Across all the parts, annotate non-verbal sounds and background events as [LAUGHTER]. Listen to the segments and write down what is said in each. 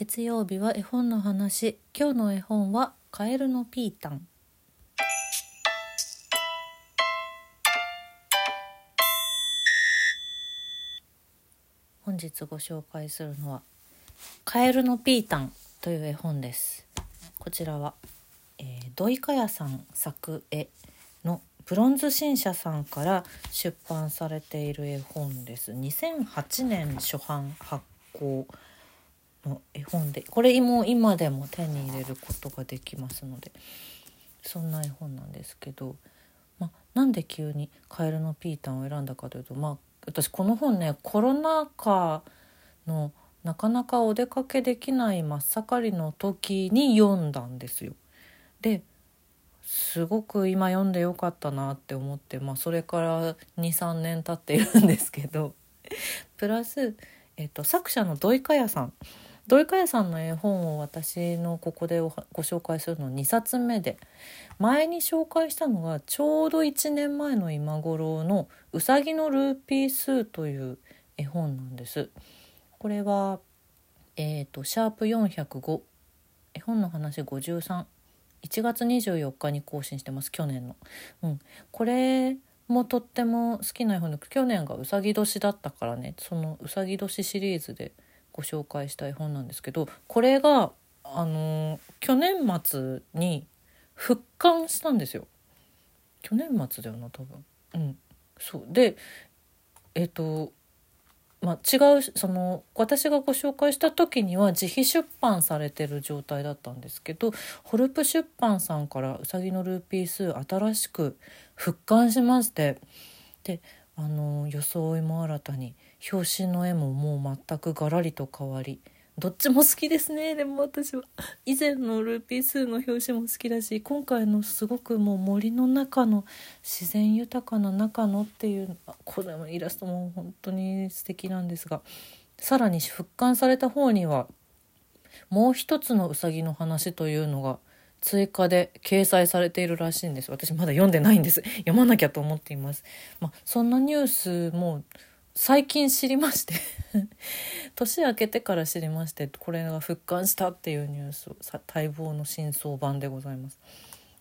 月曜日は絵本の話。今日の絵本はカエルのピータン。本日ご紹介するのはカエルのピータンという絵本です。こちらは、えー、土井かやさん作絵のブロンズ新社さんから出版されている絵本です。2008年初版発行。の絵本でこれも今でも手に入れることができますのでそんな絵本なんですけど、ま、なんで急に「カエルのピータン」を選んだかというと、まあ、私この本ねコロナ禍のなかなかお出かけできない真っ盛りの時に読んだんですよ。ですごく今読んでよかったなって思って、まあ、それから23年経っているんですけどプラス、えっと、作者の土井かやさん土井かやさんの絵本を私のここでご紹介するの2冊目で前に紹介したのがちょうど1年前の今頃の「うさぎのルーピース」という絵本なんです。これはえーと、シャープ405絵本の話531月24日に更新してます。去年の。うん、これもとっても好きな絵本で去年がうさぎ年だったからね。そのうさぎ年シリーズでご紹介した絵本なんですけどこれがあの、去年末に復刊したんですよ。去年末だよな多分。うん。そう。でえっ、ー、とまあ、違うその私がご紹介した時には自費出版されてる状態だったんですけどホルプ出版さんから「うさぎのルーピース」新しく復刊しましてであの装いも新たに表紙の絵ももう全くガラリと変わりどっちも好きですね。[LAUGHS] でも私は。以前のルーピースの表紙も好きだし今回のすごくもう森の中の自然豊かな中のっていうこれもイラストも本当に素敵なんですがさらに復刊された方にはもう一つのうさぎの話というのが追加で掲載されているらしいんです。私まだ読んでないんです。[LAUGHS] 読まなきゃと思っています、まあ、そんなニュースも最近知りまして。[LAUGHS] 年明けてから知りましてこれが復刊したっていうニュース待望の真相版でございます。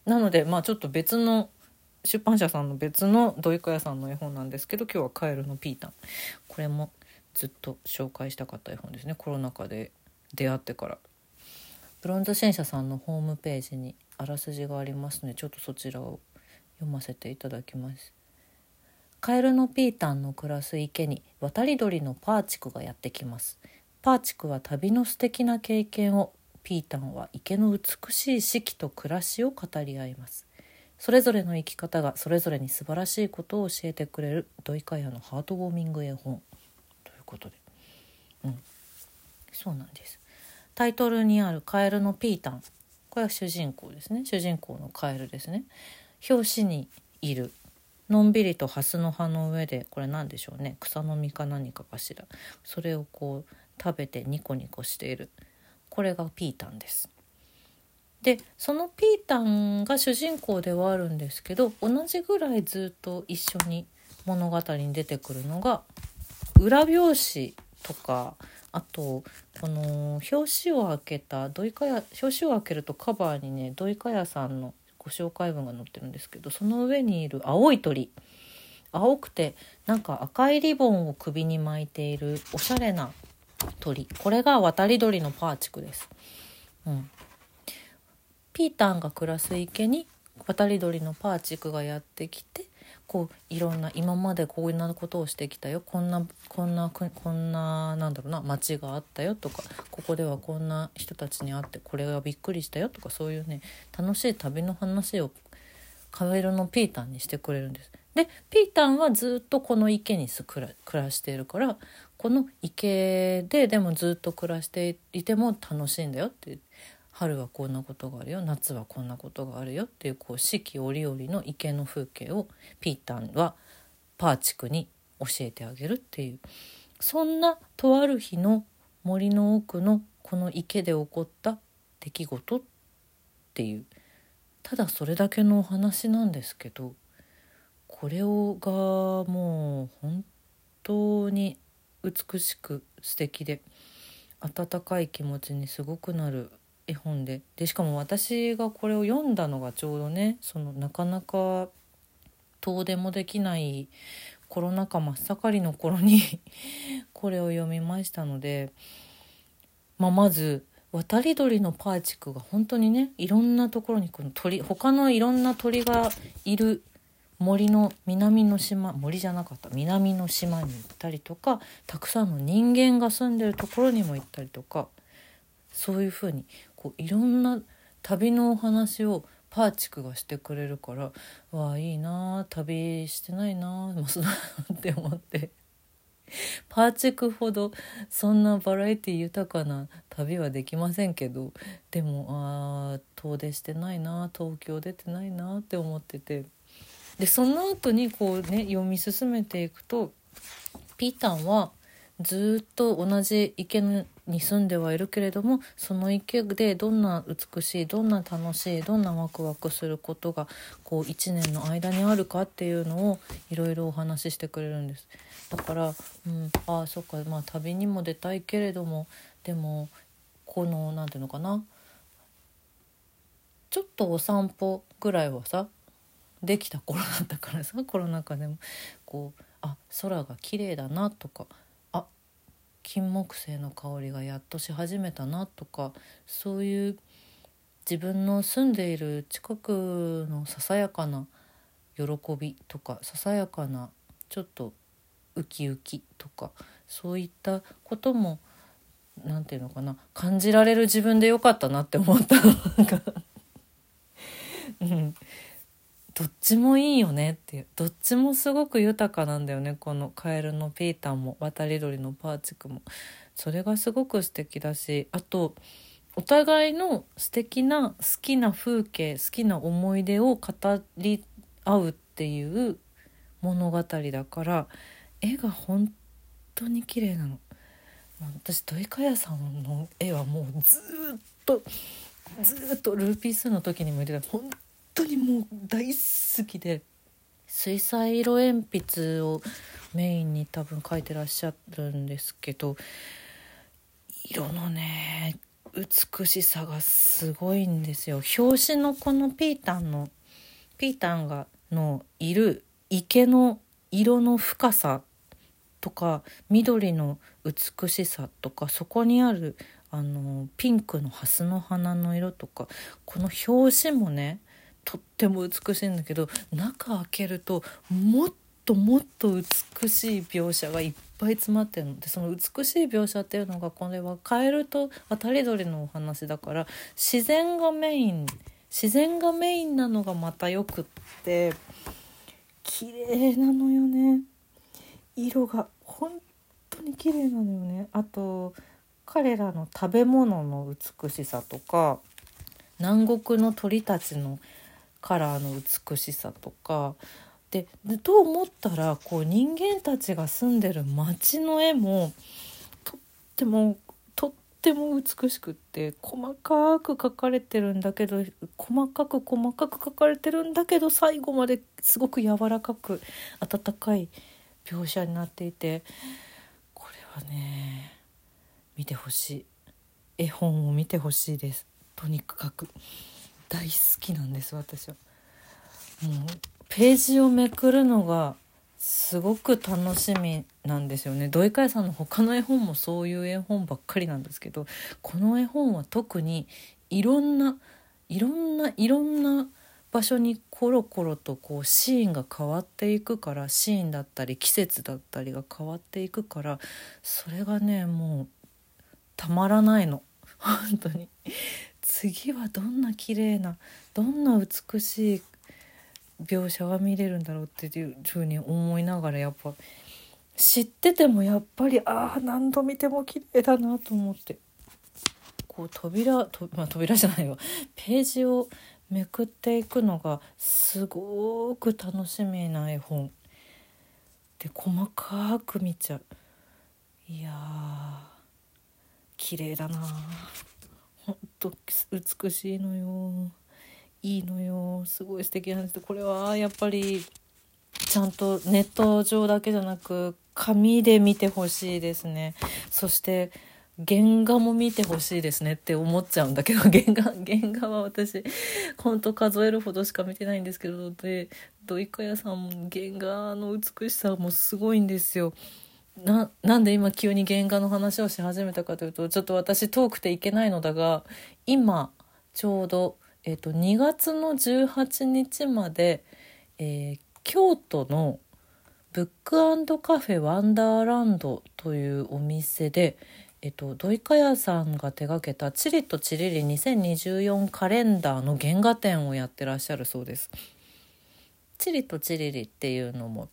なのでまあちょっと別の出版社さんの別の土井屋さんの絵本なんですけど今日は「カエルのピータン」これもずっと紹介したかった絵本ですね。コロナ禍で出会ってから。ブロンズ新社さんのホームページにあらすじがありますのでちょっとそちらを読ませていただきます。カエルのピータンの暮らす池に渡り鳥のパーチクがやってきます。パーチクは旅の素敵な経験をピータンは池の美しい四季と暮らしを語り合います。それぞれの生き方がそれぞれに素晴らしいことを教えてくれる土井カヤのハートウォーミング絵本。ということで。うん。そうなんです。タイトルにあるカエルのピータン。これは主人公ですね。主人公のカエルですね。表紙にいる。のんびりとハスの葉の上でこれ何でしょうね。草の実か何かかしら。それをこう食べてニコニコしている。これがピータンです。でそのピータンが主人公ではあるんですけど同じぐらいずっと一緒に物語に出てくるのが裏表紙とかあとこの表紙を開けた土井かや表紙を開けるとカバーにね土井かやさんのご紹介文が載ってるんですけどその上にいる青い鳥。青くてなんか赤いリボンを首に巻いているおしゃれな鳥。これが渡り鳥のパーチクです。うん、ピータンが暮らす池に渡り鳥のパーチクがやってきてこういろんな今までこんなことをしてきたよこんなこんなこんななんだろうな街があったよとかここではこんな人たちに会ってこれがびっくりしたよとかそういうね楽しい旅の話をカエルのピータンにしてくれるんです。でピータンはずっとこの池に暮らしているからこの池ででもずっと暮らしていても楽しいんだよって春はこんなことがあるよ。夏はこんなことがあるよっていうこう四季折々の池の風景をピータンはパーチクに教えてあげるっていうそんなとある日の森の奥のこの池で起こった出来事っていうただそれだけのお話なんですけどこれをがもう本当に美しく素敵で温かい気持ちにすごくなる絵本で。でしかも私がこれを読んだのがちょうどねそのなかなか遠出もできないコロナ禍真っ盛りの頃に [LAUGHS] これを読みましたので、まあ、まず渡り鳥のパーチクが本当にねいろんなところにこの鳥他のいろんな鳥がいる森の南の島森じゃなかった南の島に行ったりとかたくさんの人間が住んでるところにも行ったりとかそういうふうにこういろんな旅のお話をパーチクがしてくれるからわあいいな旅してないなまあそうって思って。パーチクほどそんなバラエティ豊かな旅はできませんけどでもあ遠出してないな東京出てないなって思ってて。でその後にこうね読み進めていくとピータンはずっと同じ池に住んではいるけれどもその池でどんな美しいどんな楽しいどんなワクワクすることがこう1年の間にあるかっていうのをいろいろお話ししてくれるんです。だから、うん、ああそっかまあ旅にも出たいけれどもでもこの何て言うのかなちょっとお散歩ぐらいはさできた頃だったからさコロナ禍でもこうあ空が綺麗だなとか金木犀の香りがやっとし始めたなとかそういう自分の住んでいる近くのささやかな喜びとかささやかなちょっとウキウキとかそういったことも何て言うのかな感じられる自分でよかったなって思った [LAUGHS] うん、どっちもいいよねっていう。どっちもすごく豊かなんだよね。このカエルのピーターも渡り鳥のパーチクも。それがすごく素敵だしあとお互いの素敵な好きな風景好きな思い出を語り合うっていう物語だから絵が本当に綺麗なの。私土井かやさんの絵はもうずっとずっとルーピースの時にも言ってた。本当にもう大好きで。水彩色鉛筆をメインに多分描いてらっしゃるんですけど色のね美しさがすごいんですよ。表紙のこのピータンのピータンがのいる池の色の深さとか緑の美しさとかそこにあるあのピンクのハスの花の色とかこの表紙もねとっても美しいんだけど中開けるともっともっと美しい描写がいっぱい詰まってるの。でその美しい描写っていうのがこれはカエルと渡り鳥のお話だから自然がメイン自然がメインなのがまたよくって綺麗なのよね。色が本当に綺麗なのよね。あと彼らの食べ物の美しさとか南国の鳥たちのカラーの美しさとか。でと思ったらこう人間たちが住んでる街の絵もとってもとっても美しくって細かく描かれてるんだけど細かく細かく描かれてるんだけど最後まですごく柔らかく温かい描写になっていてこれはね見てほしい。絵本を見てほしいです。とにかく。大好きなんです私は。もうページをめくるのがすごく楽しみなんですよね。土井海さんの他の絵本もそういう絵本ばっかりなんですけどこの絵本は特にいろんないろんないろんな場所にコロコロとこうシーンが変わっていくからシーンだったり季節だったりが変わっていくからそれがねもうたまらないの。本当に。次はどんな綺麗などんな美しい描写が見れるんだろうっていうふうに思いながらやっぱ知っててもやっぱりああ何度見ても綺麗だなと思って。こう扉と、まあ、扉じゃないわ。ページをめくっていくのがすごく楽しみな絵本。で細かく見ちゃう。いや綺麗だなほんと美しいのよ。いいのよ。すごい素敵なんで。すこれはやっぱりちゃんとネット上だけじゃなく紙で見てほしいですね。そして原画も見てほしいですね。って思っちゃうんだけど。[LAUGHS] 原画原画は私ほんと数えるほどしか見てないんですけど。で土井かやさんも原画の美しさもすごいんですよ。ななんで今急に原画の話をし始めたかというとちょっと私遠くていけないのだが今ちょうど、えーと、2月の18日まで、えー、京都のブックカフェワンダーランドというお店で、えっと、土井かやさんが手がけた「チリとチリリ2024カレンダー」の原画展をやってらっしゃるそうです。チリとチリリっていうのも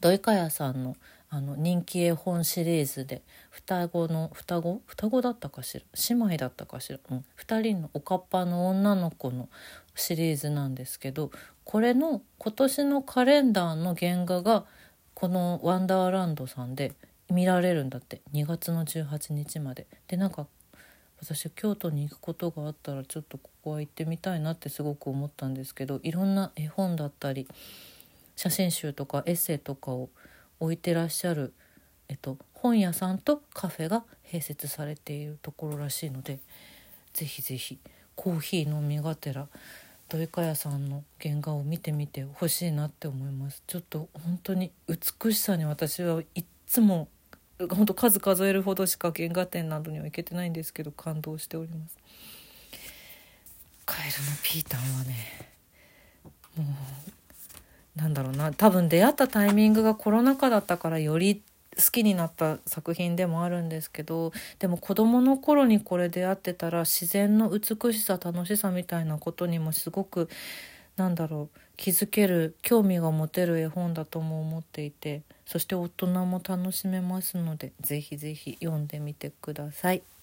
土井かやさんのあの人気絵本シリーズで双子の双子？双子だったかしら？姉妹だったかしら、うん、2人のおかっぱの女の子のシリーズなんですけどこれの今年のカレンダーの原画がこのワンダーランドさんで見られるんだって。2月の18日まで。でなんか私京都に行くことがあったらちょっとここは行ってみたいなってすごく思ったんですけどいろんな絵本だったり写真集とかエッセイとかを置いてらっしゃる、えっと、本屋さんとカフェが併設されているところらしいのでぜひぜひコーヒー飲みがてら土井かやさんの原画を見てみてほしいなって思います。ちょっと本当に美しさに私はいっつも本当数数えるほどしか原画展などには行けてないんですけど感動しております。カエルのピータンはねもうなんだろうな多分出会ったタイミングがコロナ禍だったからより好きになった作品でもあるんですけどでも子どもの頃にこれ出会ってたら自然の美しさ楽しさみたいなことにもすごくなんだろう気づける興味が持てる絵本だとも思っていてそして大人も楽しめますのでぜひぜひ読んでみてください。